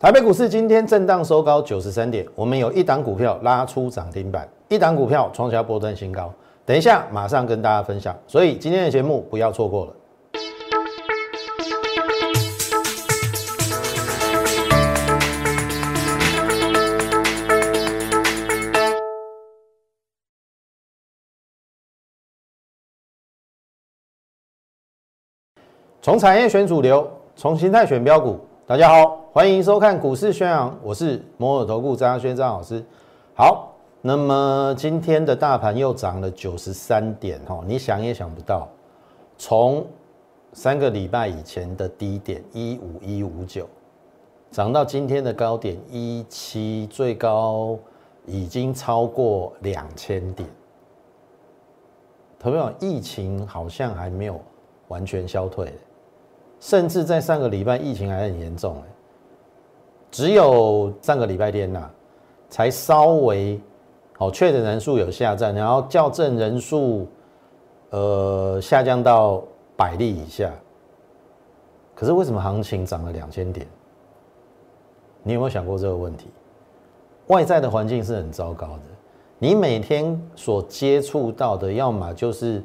台北股市今天震荡收高九十三点，我们有一档股票拉出涨停板，一档股票创下波段新高。等一下马上跟大家分享，所以今天的节目不要错过了。从产业选主流，从形态选标股。大家好，欢迎收看股市宣扬，我是摩尔投顾张轩张老师。好，那么今天的大盘又涨了九十三点哈，你想也想不到，从三个礼拜以前的低点一五一五九，涨到今天的高点一七，最高已经超过两千点。朋友，疫情好像还没有完全消退。甚至在上个礼拜疫情还很严重，只有上个礼拜天呐，才稍微好确诊人数有下降，然后校正人数呃下降到百例以下。可是为什么行情涨了两千点？你有没有想过这个问题？外在的环境是很糟糕的，你每天所接触到的，要么就是。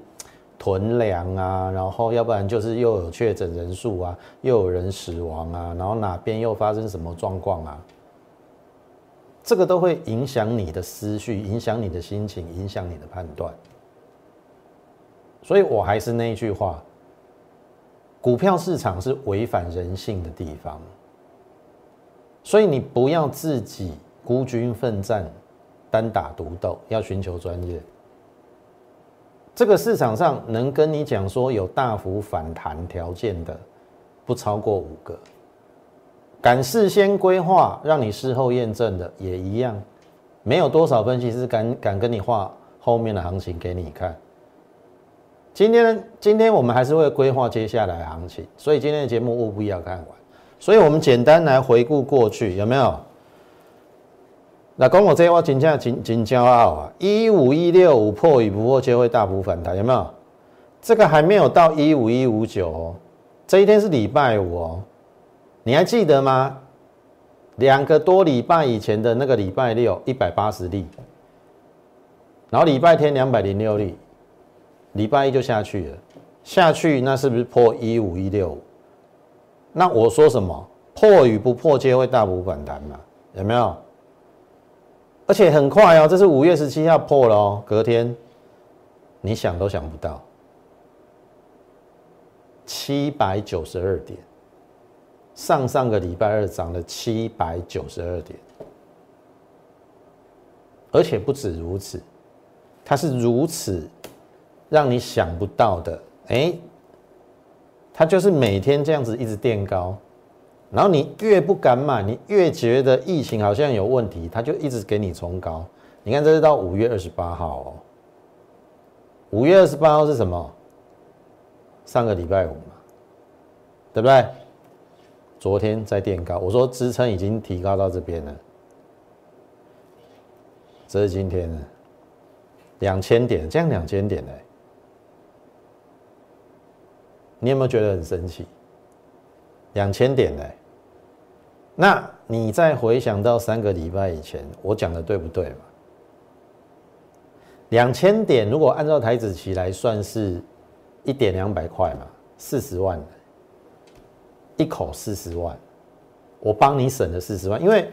囤粮啊，然后要不然就是又有确诊人数啊，又有人死亡啊，然后哪边又发生什么状况啊？这个都会影响你的思绪，影响你的心情，影响你的判断。所以我还是那一句话：股票市场是违反人性的地方，所以你不要自己孤军奋战、单打独斗，要寻求专业。这个市场上能跟你讲说有大幅反弹条件的，不超过五个。敢事先规划让你事后验证的也一样，没有多少分析师敢敢跟你画后面的行情给你看。今天今天我们还是会规划接下来行情，所以今天的节目务必要看完。所以我们简单来回顾过去，有没有？那讲我这我真正真真骄傲啊！一五一六五破与不破就会大幅反弹，有没有？这个还没有到一五一五九哦，这一天是礼拜五哦，你还记得吗？两个多礼拜以前的那个礼拜六一百八十例，然后礼拜天两百零六例，礼拜一就下去了，下去那是不是破一五一六五？那我说什么？破与不破皆会大幅反弹嘛？有没有？而且很快哦，这是五月十七号破了哦，隔天，你想都想不到，七百九十二点，上上个礼拜二涨了七百九十二点，而且不止如此，它是如此让你想不到的，哎，它就是每天这样子一直垫高。然后你越不敢买，你越觉得疫情好像有问题，他就一直给你冲高。你看，这是到五月二十八号哦。五月二十八号是什么？上个礼拜五嘛，对不对？昨天在垫高，我说支撑已经提高到这边了。这是今天的两千点，这样两千点呢？你有没有觉得很神奇？两千点呢，那你再回想到三个礼拜以前，我讲的对不对嘛？两千点如果按照台子期来算，是一点两百块嘛，四十万，一口四十万，我帮你省了四十万，因为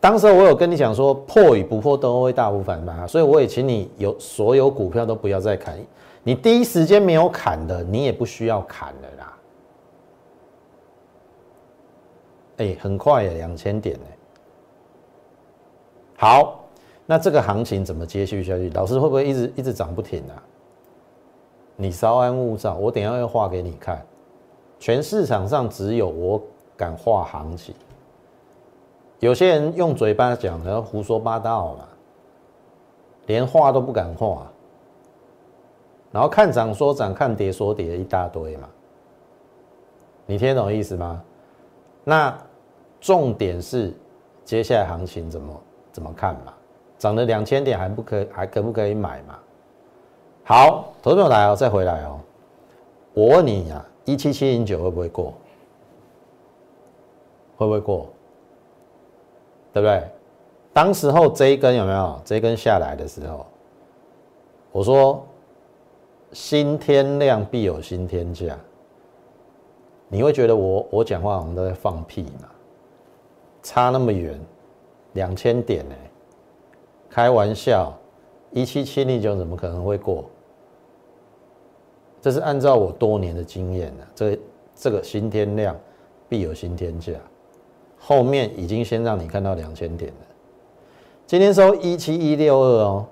当时我有跟你讲说破与不破都会大幅反弹，所以我也请你有所有股票都不要再砍，你第一时间没有砍的，你也不需要砍了啦。哎，很快呀，两千点呢。好，那这个行情怎么接续下去？老师会不会一直一直涨不停啊？你稍安勿躁，我等下要画给你看。全市场上只有我敢画行情，有些人用嘴巴讲的胡说八道嘛，连画都不敢画，然后看涨说涨，看跌说跌一大堆嘛。你听懂意思吗？那重点是接下来行情怎么怎么看嘛？涨了两千点还不可还可不可以买嘛？好，投资朋友来哦，再回来哦。我问你呀，一七七零九会不会过？会不会过？对不对？当时候这一根有没有？这一根下来的时候，我说新天量必有新天价，你会觉得我我讲话我们都在放屁嘛？差那么远，两千点呢？开玩笑，一七七零九怎么可能会过？这是按照我多年的经验的，这这个新天量必有新天价，后面已经先让你看到两千点了。今天收一七一六二哦，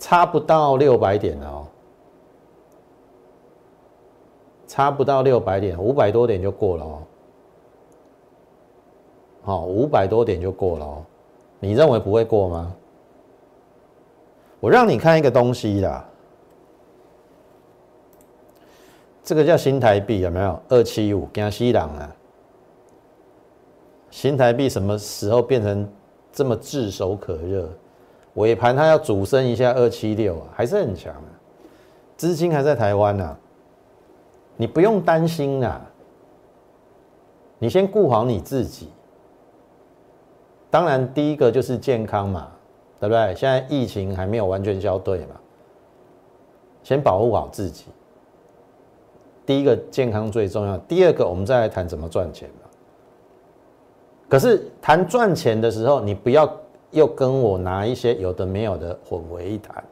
差不到六百点哦，差不到六百点，五百多点就过了哦。好，五百多点就过了哦，你认为不会过吗？我让你看一个东西啦。这个叫新台币有没有？二七五江西朗啊，新台币什么时候变成这么炙手可热？尾盘它要主升一下二七六啊，还是很强啊，资金还在台湾呢，你不用担心啊，你先顾好你自己。当然，第一个就是健康嘛，对不对？现在疫情还没有完全消退嘛，先保护好自己。第一个健康最重要，第二个我们再来谈怎么赚钱嘛。可是谈赚钱的时候，你不要又跟我拿一些有的没有的混为一谈。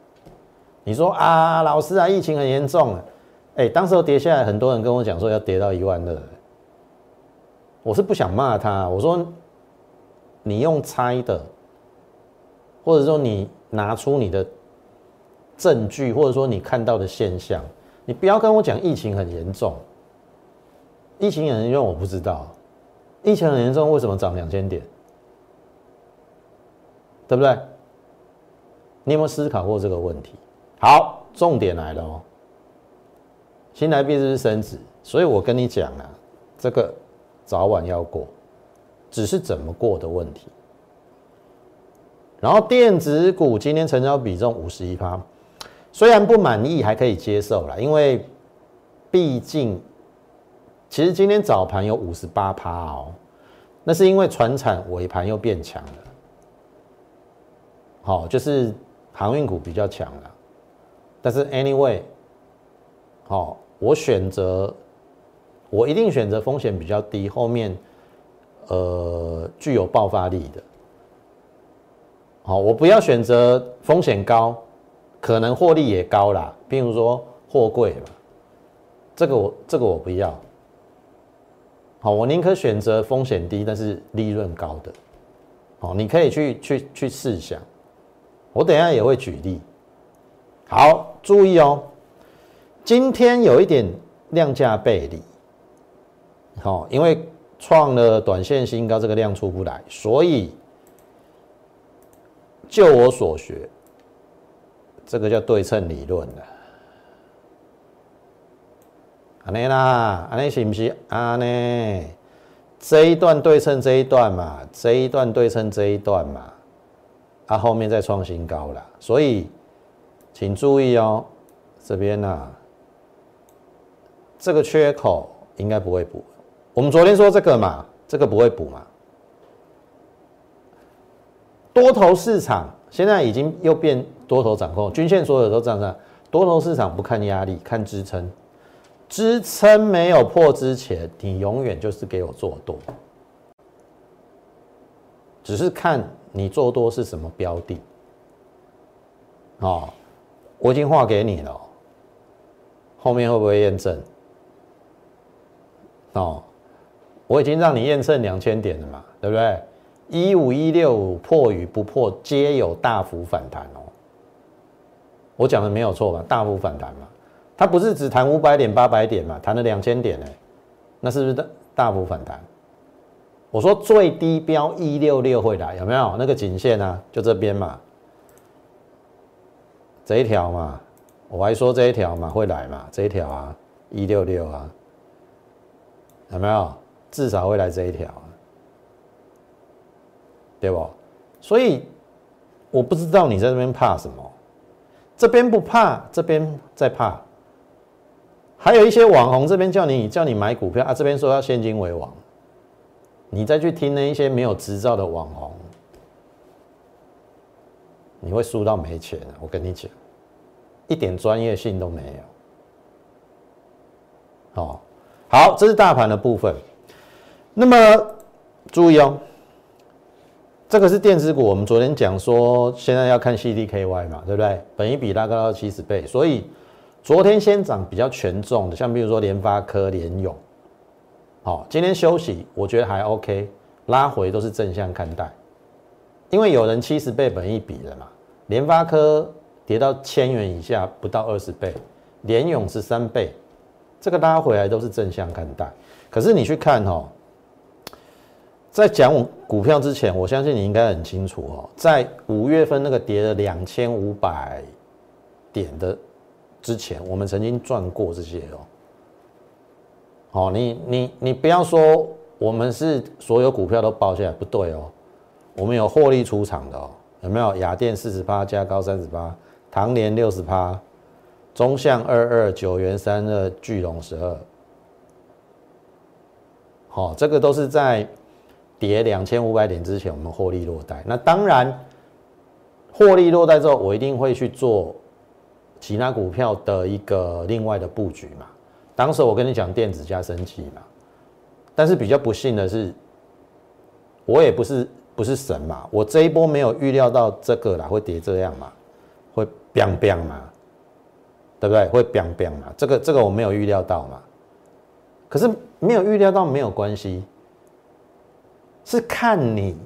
你说啊，老师啊，疫情很严重啊，哎，当时跌下来，很多人跟我讲说要跌到一万二，我是不想骂他，我说你用猜的，或者说你拿出你的证据，或者说你看到的现象。你不要跟我讲疫情很严重，疫情很严重我不知道，疫情很严重为什么涨两千点？对不对？你有没有思考过这个问题？好，重点来了哦，新台币是不是升值？所以我跟你讲啊，这个早晚要过，只是怎么过的问题。然后电子股今天成交比重五十一趴。虽然不满意，还可以接受了，因为毕竟，其实今天早盘有五十八趴哦，那是因为船产尾盘又变强了，好，就是航运股比较强了，但是 anyway，好，我选择，我一定选择风险比较低，后面呃具有爆发力的，好，我不要选择风险高。可能获利也高啦，比如说货柜嘛，这个我这个我不要。好，我宁可选择风险低但是利润高的。好，你可以去去去试想，我等下也会举例。好，注意哦，今天有一点量价背离。好，因为创了短线新高，这个量出不来，所以就我所学。这个叫对称理论的，安内啦，安内是不是安尼？这一段对称这一段嘛，这一段对称这一段嘛，啊，后面再创新高了，所以请注意哦，这边呐，这个缺口应该不会补。我们昨天说这个嘛，这个不会补嘛，多头市场现在已经又变。多头掌控，均线所有都涨上。多头市场不看压力，看支撑。支撑没有破之前，你永远就是给我做多。只是看你做多是什么标的。哦，我已经画给你了。后面会不会验证？哦，我已经让你验证两千点了嘛，对不对？一五一六五破与不破，皆有大幅反弹哦。我讲的没有错吧？大幅反弹嘛，它不是只弹五百点、八百点嘛，弹了两千点呢，那是不是大大幅反弹？我说最低标一六六会来，有没有那个颈线啊？就这边嘛，这一条嘛，我还说这一条嘛会来嘛，这一条啊，一六六啊，有没有？至少会来这一条，对不？所以我不知道你在这边怕什么。这边不怕，这边在怕。还有一些网红这边叫你叫你买股票啊，这边说要现金为王。你再去听那一些没有执照的网红，你会输到没钱。我跟你讲，一点专业性都没有。哦，好，这是大盘的部分。那么注意哦，这个是电子股。我们昨天讲说，现在要看 CDKY 嘛，对不对？本一比大概到七十倍，所以昨天先涨比较权重的，像比如说联发科、联勇。好，今天休息，我觉得还 OK，拉回都是正向看待。因为有人七十倍本一比了嘛，联发科跌到千元以下不到二十倍，联勇是三倍，这个拉回来都是正向看待。可是你去看哦，在讲股票之前，我相信你应该很清楚哦，在五月份那个跌了两千五百点的之前，我们曾经赚过这些哦。哦，你你你不要说我们是所有股票都报下来，不对哦。我们有获利出场的哦，有没有？雅电四十八，加高三十八，唐联六十八，中向二二九元三二，巨龙十二。好，这个都是在跌两千五百点之前，我们获利落袋。那当然，获利落袋之后，我一定会去做其他股票的一个另外的布局嘛。当时我跟你讲电子加升级嘛，但是比较不幸的是，我也不是。不是神嘛？我这一波没有预料到这个啦，会跌这样嘛？会 biang bang 嘛？对不对？会 biang bang 嘛？这个这个我没有预料到嘛？可是没有预料到没有关系，是看你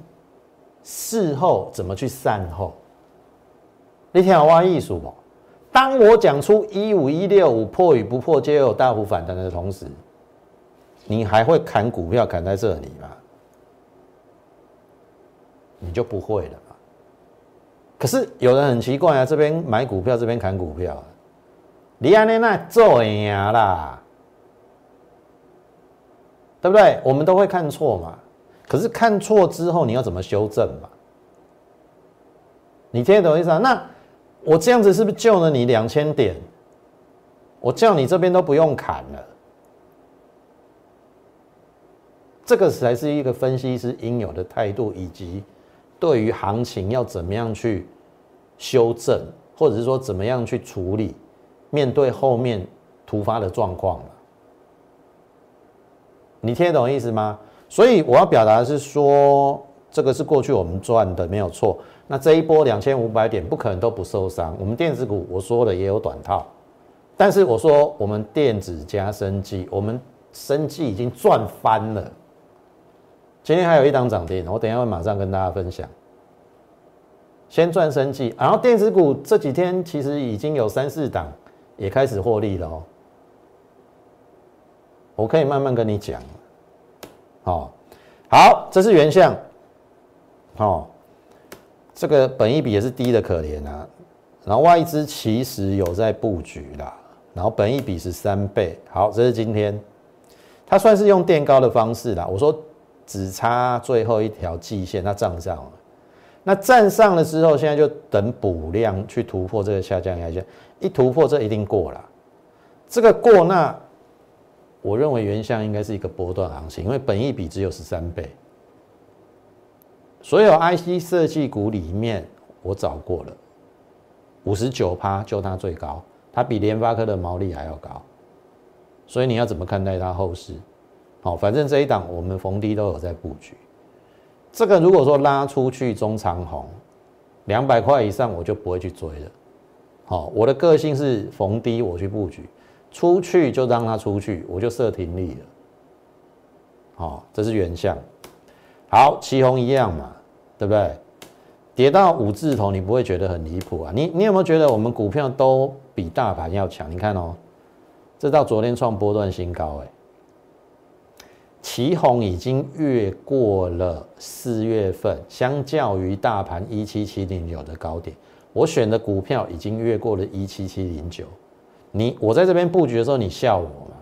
事后怎么去善后。你听我艺术不？当我讲出一五一六五破与不破皆有大幅反弹的同时，你还会砍股票砍在这里吗？你就不会了嘛？可是有人很奇怪啊，这边买股票，这边砍股票，你安那那做呀啦，对不对？我们都会看错嘛。可是看错之后，你要怎么修正嘛？你听得懂意思啊？那我这样子是不是救了你两千点？我叫你这边都不用砍了，这个才是一个分析师应有的态度以及。对于行情要怎么样去修正，或者是说怎么样去处理，面对后面突发的状况你听得懂意思吗？所以我要表达的是说，这个是过去我们赚的没有错。那这一波两千五百点不可能都不受伤。我们电子股我说的也有短套，但是我说我们电子加生技，我们生技已经赚翻了。今天还有一档涨停，我等一下会马上跟大家分享。先赚生计，然后电子股这几天其实已经有三四档也开始获利了哦。我可以慢慢跟你讲。好，好，这是原相。哦，这个本益比也是低的可怜啊。然后外资其实有在布局啦，然后本益比是三倍。好，这是今天，它算是用垫高的方式啦。我说。只差最后一条季线，它站上了。那站上了之后，现在就等补量去突破这个下降压线。一突破，这一定过了。这个过，那我认为原相应该是一个波段行情，因为本益比只有十三倍。所有 IC 设计股里面，我找过了，五十九趴就它最高，它比联发科的毛利还要高。所以你要怎么看待它后市？好，反正这一档我们逢低都有在布局。这个如果说拉出去中长红两百块以上，我就不会去追了。好，我的个性是逢低我去布局，出去就让它出去，我就设停利了。好，这是原相。好，旗红一样嘛，对不对？跌到五字头，你不会觉得很离谱啊？你你有没有觉得我们股票都比大盘要强？你看哦，这到昨天创波段新高，哎。旗红已经越过了四月份，相较于大盘一七七零九的高点，我选的股票已经越过了一七七零九。你我在这边布局的时候，你笑我吗？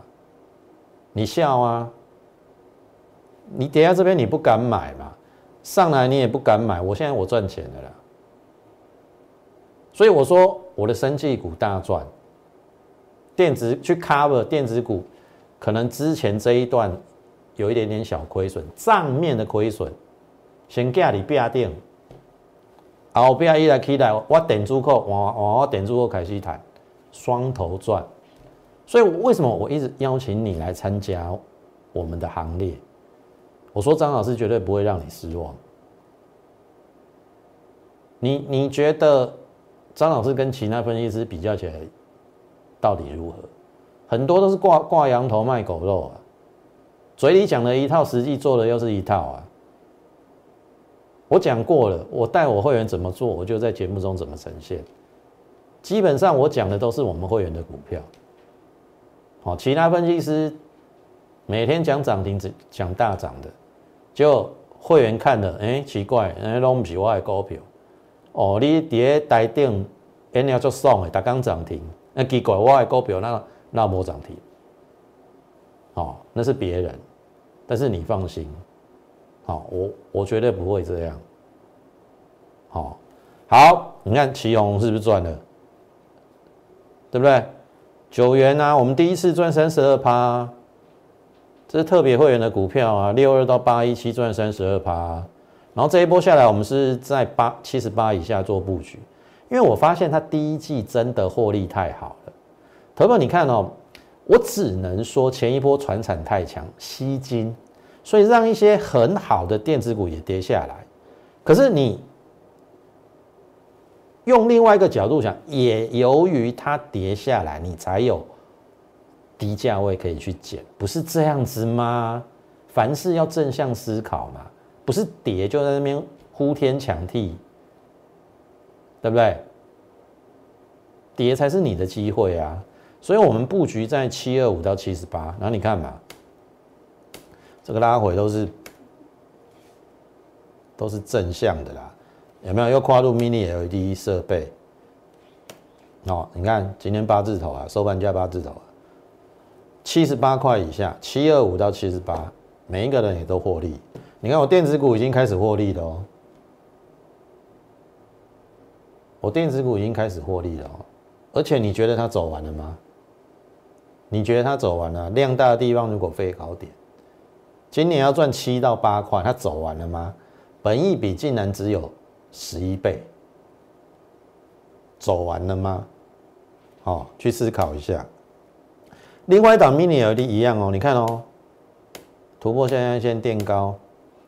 你笑啊？你跌下这边你不敢买嘛？上来你也不敢买。我现在我赚钱的啦，所以我说我的生技股大赚，电子去 cover 电子股，可能之前这一段。有一点点小亏损，账面的亏损，先价你不要定，后边一来期待我点住扣，我我我点住扣开始谈双头赚。所以为什么我一直邀请你来参加我们的行列？我说张老师绝对不会让你失望。你你觉得张老师跟其他分析师比较起来，到底如何？很多都是挂挂羊头卖狗肉啊，嘴里讲了一套，实际做的又是一套啊。我讲过了，我带我会员怎么做，我就在节目中怎么呈现。基本上我讲的都是我们会员的股票。好，其他分析师每天讲涨停，只讲大涨的，就会员看了，哎，奇怪，哎，拢不是我的股票。哦，你伫咧台顶，人家做爽的，大刚涨停，那奇怪，我的股票那那无涨停。哦，那是别人，但是你放心，好，我我绝对不会这样。好，好，你看旗宏是不是赚了？对不对？九元啊，我们第一次赚三十二趴，这是特别会员的股票啊，六二到八一七赚三十二趴，然后这一波下来，我们是在八七十八以下做布局，因为我发现它第一季真的获利太好了。投保你看哦，我只能说前一波船产太强，吸金，所以让一些很好的电子股也跌下来。可是你。用另外一个角度想，也由于它跌下来，你才有低价位可以去捡，不是这样子吗？凡事要正向思考嘛，不是跌就在那边呼天抢地，对不对？跌才是你的机会啊！所以我们布局在七二五到七十八，然后你看嘛，这个拉回都是都是正向的啦。有没有又跨入 Mini LED 设备？哦，你看今天八字头啊，收盘价八字头啊，七十八块以下，七二五到七十八，每一个人也都获利。你看我电子股已经开始获利了哦，我电子股已经开始获利了哦，而且你觉得它走完了吗？你觉得它走完了？量大的地方如果飞高点，今年要赚七到八块，它走完了吗？本益比竟然只有。十一倍，走完了吗？好，去思考一下。另外一档 mini LED 一样哦，你看哦，突破现在先垫高，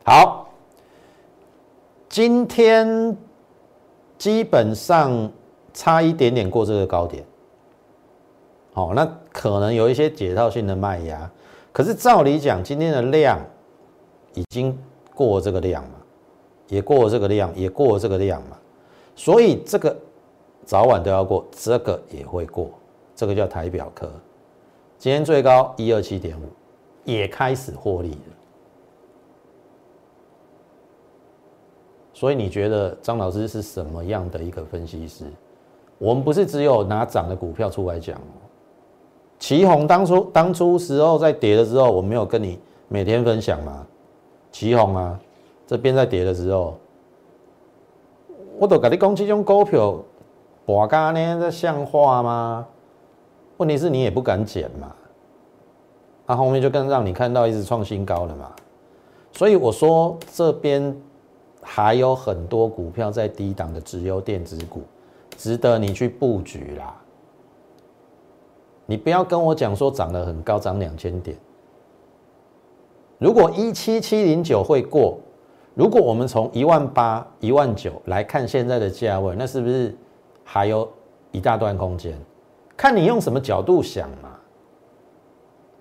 好，今天基本上差一点点过这个高点，好，那可能有一些解套性的卖压，可是照理讲，今天的量已经过这个量了。也过了这个量，也过了这个量嘛，所以这个早晚都要过，这个也会过，这个叫台表科。今天最高一二七点五，也开始获利了。所以你觉得张老师是什么样的一个分析师？我们不是只有拿涨的股票出来讲哦。旗宏当初当初时候在跌的时候，我没有跟你每天分享吗？旗宏啊。这边在跌的时候，我都跟你讲，这种股票，博家呢，这像话吗？问题是你也不敢减嘛，那后面就更让你看到一直创新高了嘛。所以我说这边还有很多股票在低档的直优电子股，值得你去布局啦。你不要跟我讲说涨得很高，涨两千点，如果一七七零九会过。如果我们从一万八、一万九来看现在的价位，那是不是还有一大段空间？看你用什么角度想嘛，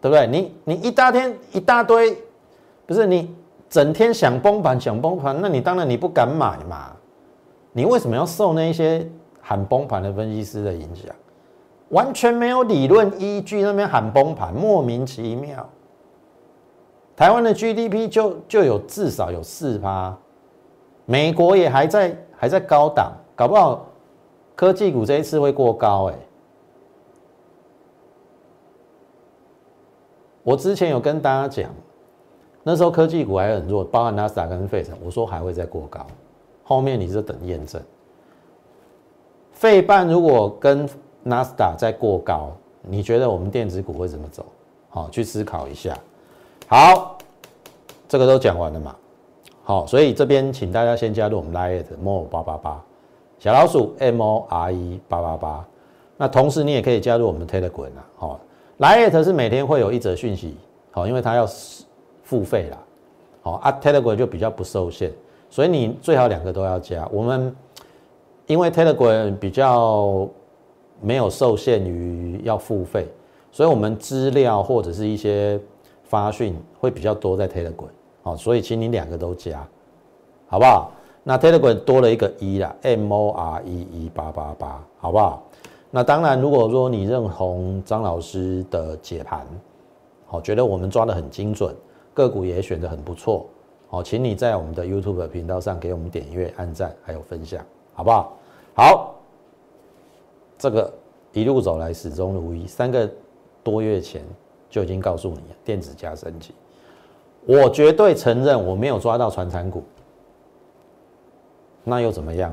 对不对？你你一大天一大堆，不是你整天想崩盘想崩盘，那你当然你不敢买嘛。你为什么要受那些喊崩盘的分析师的影响？完全没有理论依据，那边喊崩盘，莫名其妙。台湾的 GDP 就就有至少有四趴，美国也还在还在高档，搞不好科技股这一次会过高哎。我之前有跟大家讲，那时候科技股还很弱，包含纳斯达跟费城，我说还会再过高，后面你是等验证。费半如果跟纳斯达再过高，你觉得我们电子股会怎么走？好，去思考一下。好，这个都讲完了嘛？好，所以这边请大家先加入我们 Lite More 八八八，小老鼠 M O R E 八八八。那同时你也可以加入我们 Telegram 啊，好，来 at 是每天会有一则讯息，好，因为它要付费啦，好啊，Telegram 就比较不受限，所以你最好两个都要加。我们因为 Telegram 比较没有受限于要付费，所以我们资料或者是一些发讯会比较多在 Telegram，好，所以请你两个都加，好不好？那 Telegram 多了一个一啦，M O R E 一八八八，好不好？那当然，如果说你认同张老师的解盘，好，觉得我们抓的很精准，个股也选的很不错，好，请你在我们的 YouTube 频道上给我们点阅、按赞还有分享，好不好？好，这个一路走来始终如一，三个多月前就已经告诉你，电子加升级，我绝对承认我没有抓到传产股，那又怎么样？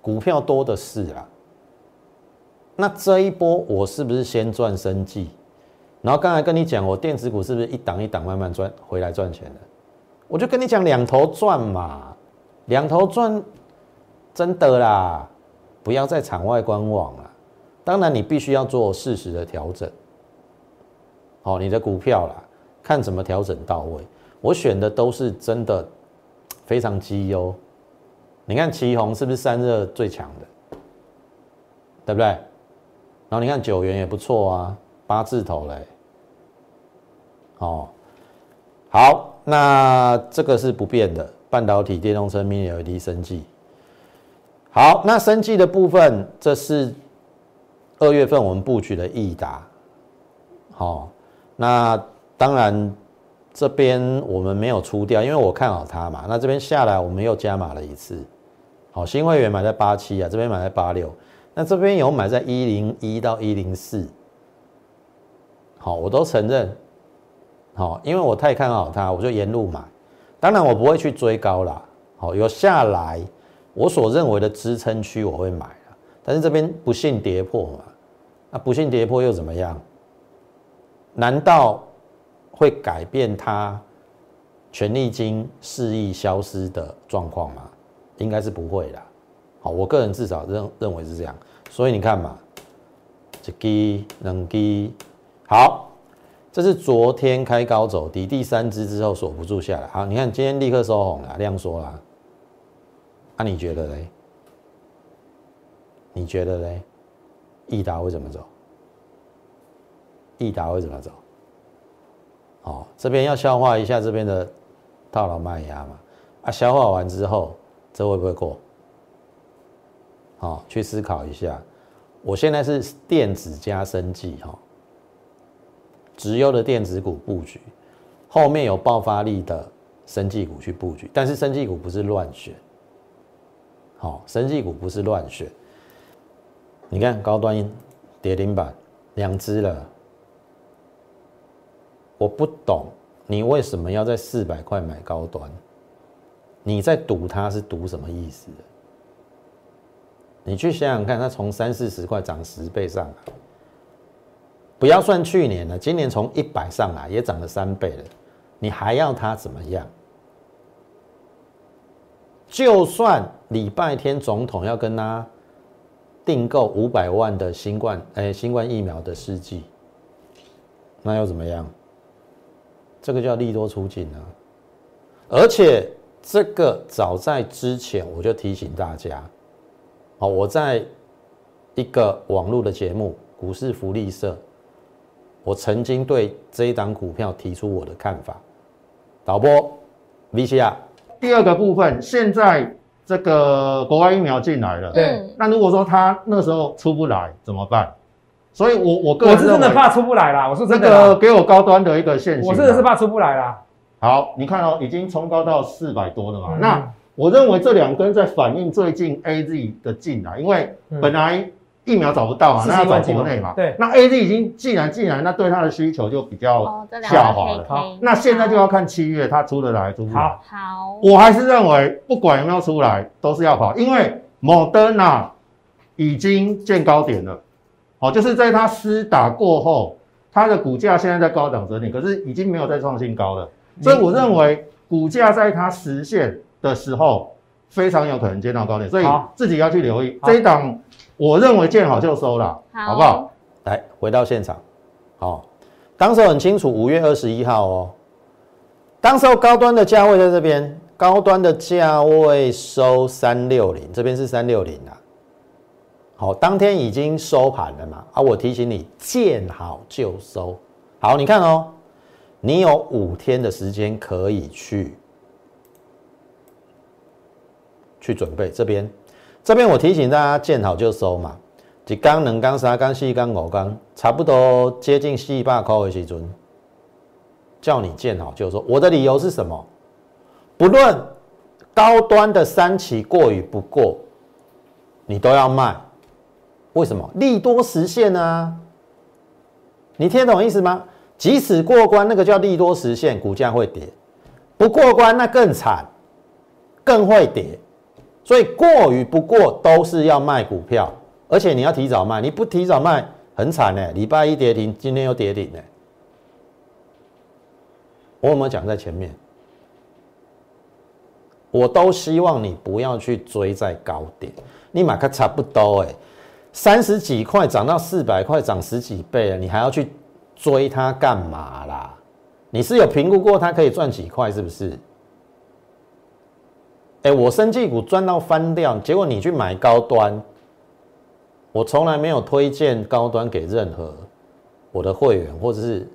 股票多的是啊。那这一波我是不是先赚生计？然后刚才跟你讲，我电子股是不是一档一档慢慢赚回来赚钱的？我就跟你讲两头赚嘛，两头赚，真的啦，不要在场外观望了。当然你必须要做适时的调整，好，你的股票啦，看怎么调整到位。我选的都是真的非常绩优。你看旗宏是不是散热最强的？对不对？然后你看九元也不错啊，八字头嘞。哦，好，那这个是不变的，半导体、电动车、Mini LED、生技。好，那生技的部分，这是二月份我们布局的益达。好，那当然这边我们没有出掉，因为我看好它嘛。那这边下来我们又加码了一次。好，新会员买在八七啊，这边买在八六。那这边有买在一零一到一零四，好，我都承认，好，因为我太看好它，我就沿路买。当然我不会去追高啦，好，有下来我所认为的支撑区我会买了，但是这边不幸跌破嘛，那不幸跌破又怎么样？难道会改变它权利金肆意消失的状况吗？应该是不会的。好，我个人至少认认为是这样，所以你看嘛，一基两基，好，这是昨天开高走低，第三支之后锁不住下来。好，你看今天立刻收红了，量缩了，那你觉得嘞？你觉得嘞？益达会怎么走？益达会怎么走？哦，这边要消化一下这边的套牢卖压嘛，啊，消化完之后，这会不会过？好，去思考一下。我现在是电子加生技哈，直优的电子股布局，后面有爆发力的生技股去布局，但是生技股不是乱选。好，生技股不是乱选。你看高端跌停板两只了，我不懂你为什么要在四百块买高端？你在赌它是赌什么意思？你去想想看，它从三四十块涨十倍上来，不要算去年了，今年从一百上来也涨了三倍了，你还要它怎么样？就算礼拜天总统要跟他订购五百万的新冠哎新冠疫苗的试剂，那又怎么样？这个叫利多出境啊！而且这个早在之前我就提醒大家。好，我在一个网络的节目《股市福利社》，我曾经对这一档股票提出我的看法。导播，V C R，第二个部分，现在这个国外疫苗进来了，对，那如果说他那时候出不来怎么办？所以，我我个人我是真的怕出不来啦，我是这个给我高端的一个现象，我真的是怕出不来啦。好，你看哦，已经冲高到四百多了嘛，那。我认为这两根在反映最近 A Z 的进来，因为本来疫苗找不到嘛，那要找国内嘛。对，那 A Z 已经进来进来，那对它的需求就比较下滑了。好，那现在就要看七月它出得来出不来。好，好，我还是认为不管有没有出来，都是要跑，因为 Moderna 已经见高点了。好，就是在它施打过后，它的股价现在在高档整理，可是已经没有再创新高了。所以我认为股价在它实现。的时候，非常有可能见到高点，所以自己要去留意这一档。我认为见好就收了，好不好？？来回到现场，好，当时候很清楚，五月二十一号哦，当时候高端的价位在这边，高端的价位收三六零，这边是三六零啊。好，当天已经收盘了嘛？啊，我提醒你，见好就收。好，你看哦，你有五天的时间可以去去准备这边。这边我提醒大家，见好就收嘛。一缸、两缸、三缸、四缸、五缸，差不多接近四百块的时阵，叫你见好就收。我的理由是什么？不论高端的三期过与不过，你都要卖。为什么？利多实现啊！你听得懂意思吗？即使过关，那个叫利多实现，股价会跌；不过关，那更惨，更会跌。所以过与不过都是要卖股票，而且你要提早卖，你不提早卖很惨呢。礼拜一跌停，今天又跌停呢。我有没有讲在前面？我都希望你不要去追在高点，你买个差不多哎，三十几块涨到四百块，涨十几倍了，你还要去追它干嘛啦？你是有评估过它可以赚几块是不是？哎，我生技股赚到翻掉，结果你去买高端，我从来没有推荐高端给任何我的会员，或者是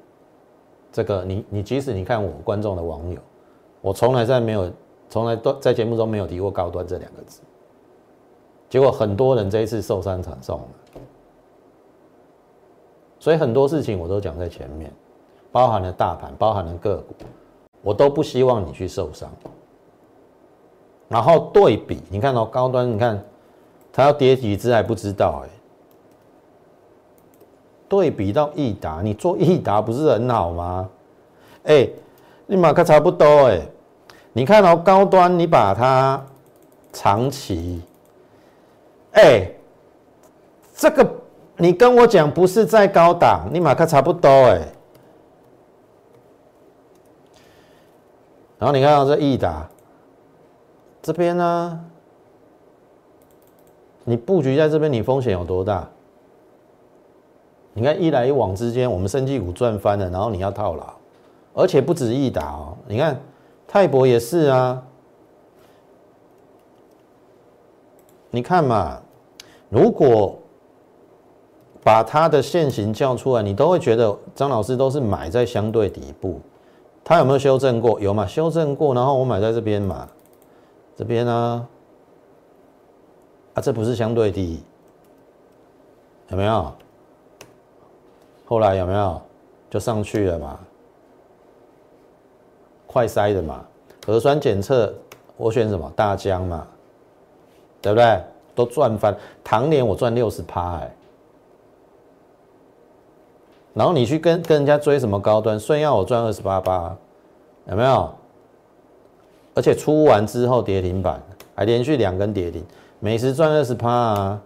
这个你你即使你看我观众的网友，我从来在没有从来都在节目中没有提过高端这两个字，结果很多人这一次受伤惨重了，所以很多事情我都讲在前面，包含了大盘，包含了个股，我都不希望你去受伤。然后对比，你看到、哦、高端，你看它要跌几只还不知道哎。对比到益达，你做益达不是很好吗？哎，你马克差不多哎。你看到、哦、高端，你把它长期，哎，这个你跟我讲不是在高档，你马克差不多哎。然后你看到这益达。这边呢，你布局在这边，你风险有多大？你看一来一往之间，我们生技股赚翻了，然后你要套牢，而且不止一打哦。你看泰博也是啊，你看嘛，如果把它的现形叫出来，你都会觉得张老师都是买在相对底部，他有没有修正过？有嘛？修正过，然后我买在这边嘛。这边呢，啊，这不是相对低，有没有？后来有没有就上去了嘛？快筛的嘛，核酸检测我选什么？大疆嘛，对不对？都赚翻，唐年我赚六十趴哎，然后你去跟跟人家追什么高端，顺耀我赚二十八八，有没有？而且出完之后跌停板，还连续两根跌停，美食赚二十趴啊！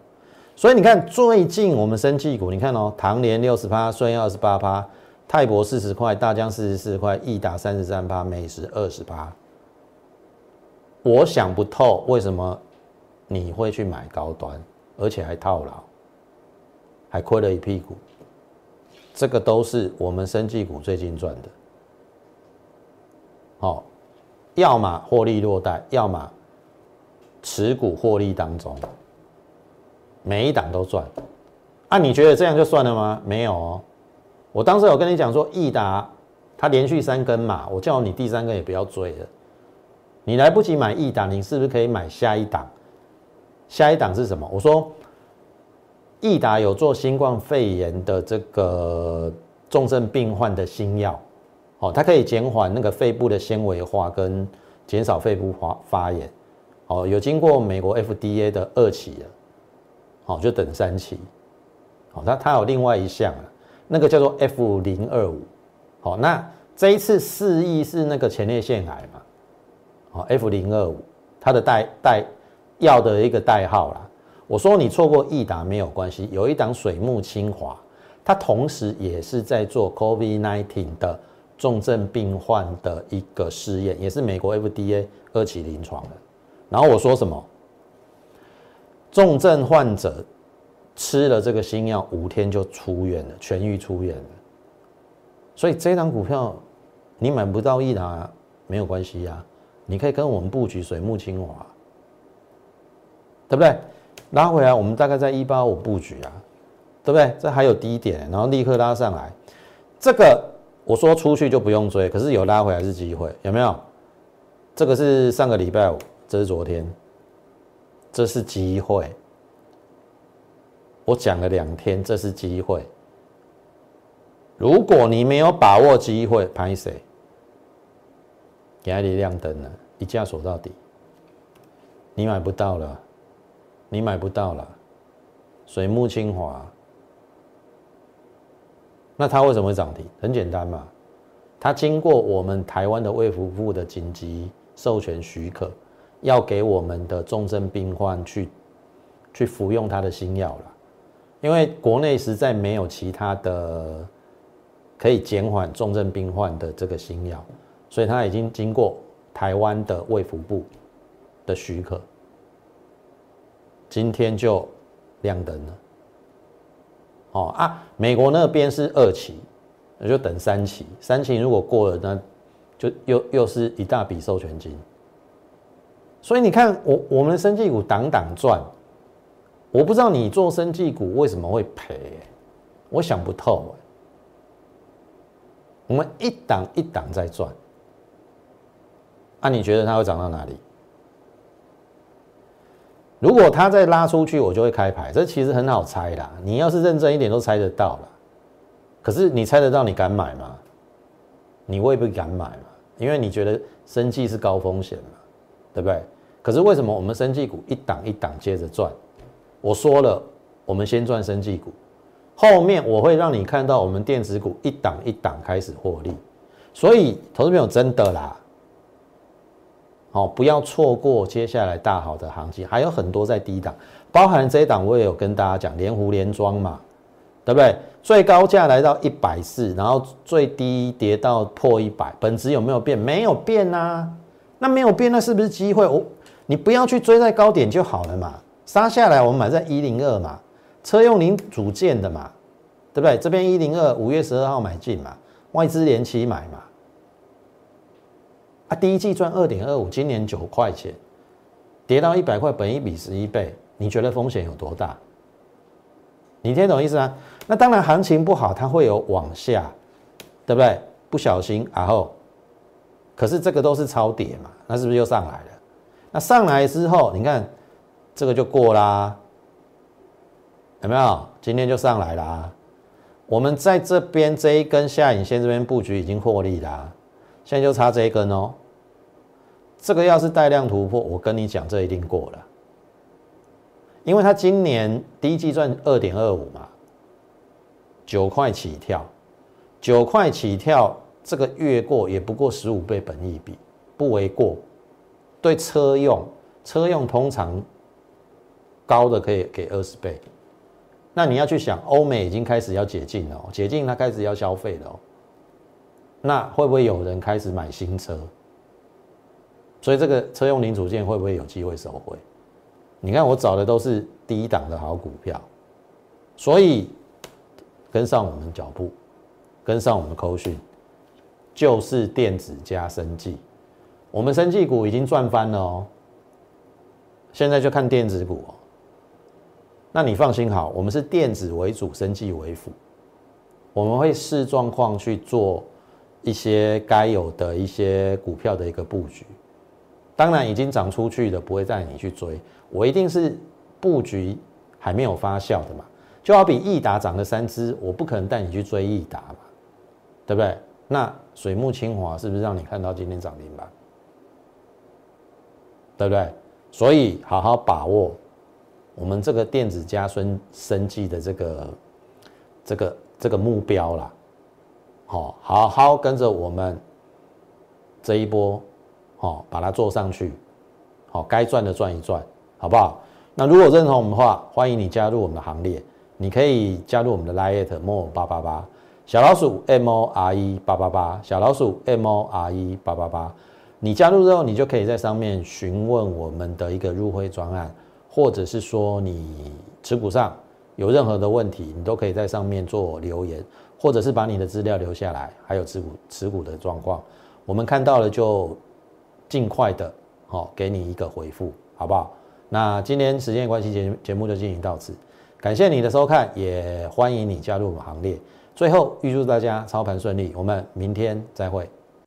所以你看最近我们生技股，你看哦，唐联六十趴，顺耀二十八趴，泰博四十块，大疆四十四块，益达三十三趴，美食二十趴。我想不透为什么你会去买高端，而且还套牢，还亏了一屁股。这个都是我们生技股最近赚的，好。要么获利落袋，要么持股获利当中，每一档都赚。啊，你觉得这样就算了吗？没有哦。我当时有跟你讲说，益达它连续三根嘛，我叫你第三根也不要追了。你来不及买益达，你是不是可以买下一档？下一档是什么？我说益达有做新冠肺炎的这个重症病患的新药。哦，它可以减缓那个肺部的纤维化跟减少肺部发发炎。哦，有经过美国 FDA 的二期了，好，就等三期。好，它它有另外一项啊，那个叫做 F 零二五。好，那这一次四亿是那个前列腺癌嘛？好，F 零二五，它的代代药的一个代号啦。我说你错过益达没有关系，有一档水木清华，它同时也是在做 COVID-19 的。重症病患的一个试验，也是美国 FDA 二期临床的，然后我说什么？重症患者吃了这个新药五天就出院了，痊愈出院了。所以这张股票你买不到一拿没有关系呀，你可以跟我们布局水木清华，对不对？拉回来我们大概在一八五布局啊，对不对？这还有低点，然后立刻拉上来，这个我说出去就不用追，可是有拉回来是机会，有没有？这个是上个礼拜五，这是昨天，这是机会。我讲了两天，这是机会。如果你没有把握机会，拍谁？给你亮灯了，一价锁到底，你买不到了，你买不到了。水木清华，那它为什么会涨停？很简单嘛，它经过我们台湾的卫福部的紧急授权许可，要给我们的重症病患去去服用它的新药了，因为国内实在没有其他的。可以减缓重症病患的这个新药，所以它已经经过台湾的卫福部的许可，今天就亮灯了。哦啊，美国那边是二期，那就等三期，三期如果过了，那就又又是一大笔授权金。所以你看，我我们的生技股档档赚，我不知道你做生技股为什么会赔，我想不透。我们一档一档在赚，那你觉得它会涨到哪里？如果它再拉出去，我就会开牌。这其实很好猜啦，你要是认真一点，都猜得到了。可是你猜得到，你敢买吗？你未必敢买嘛，因为你觉得生计是高风险嘛，对不对？可是为什么我们生计股一档一档接着赚？我说了，我们先赚生计股。后面我会让你看到我们电子股一档一档开始获利，所以投资朋友真的啦，好不要错过接下来大好的行情，还有很多在低档，包含这一档我也有跟大家讲连湖连庄嘛，对不对？最高价来到一百四，然后最低跌到破一百，本质有没有变？没有变呐，那没有变，那是不是机会？我你不要去追在高点就好了嘛，杀下来我们买在一零二嘛。车用零组件的嘛，对不对？这边一零二五月十二号买进嘛，外资连期买嘛。啊，第一季赚二点二五，今年九块钱，跌到一百块，本一比十一倍，你觉得风险有多大？你听懂意思吗？那当然，行情不好，它会有往下，对不对？不小心，然后，可是这个都是超跌嘛，那是不是又上来了？那上来之后，你看这个就过啦。有没有？今天就上来啦。我们在这边这一根下影线这边布局已经获利啦，现在就差这一根哦。这个要是带量突破，我跟你讲，这一定过了。因为它今年第一季赚二点二五嘛，九块起跳，九块起跳，这个越过也不过十五倍本益比，不为过。对车用，车用通常高的可以给二十倍。那你要去想，欧美已经开始要解禁了，解禁它开始要消费了，那会不会有人开始买新车？所以这个车用零组件会不会有机会收回？你看我找的都是低档的好股票，所以跟上我们脚步，跟上我们的扣讯，就是电子加生技，我们生技股已经赚翻了哦，现在就看电子股哦。那你放心好，我们是电子为主，生技为辅，我们会视状况去做一些该有的一些股票的一个布局。当然，已经涨出去的不会带你去追，我一定是布局还没有发酵的嘛。就好比益达涨了三只，我不可能带你去追益达嘛，对不对？那水木清华是不是让你看到今天涨停板？对不对？所以好好把握。我们这个电子加生生计的这个这个这个目标啦，好，好好跟着我们这一波，好，把它做上去，好，该赚的赚一赚，好不好？那如果认同我们的话，欢迎你加入我们的行列，你可以加入我们的 Lite More 八八八小老鼠 M O R E 八八八小老鼠 M O R E 八八八你加入之后，你就可以在上面询问我们的一个入会专案，或者是说你持股上有任何的问题，你都可以在上面做留言，或者是把你的资料留下来，还有持股持股的状况，我们看到了就尽快的好给你一个回复，好不好？那今天时间关系节节目就进行到此，感谢你的收看，也欢迎你加入我们行列。最后预祝大家操盘顺利，我们明天再会。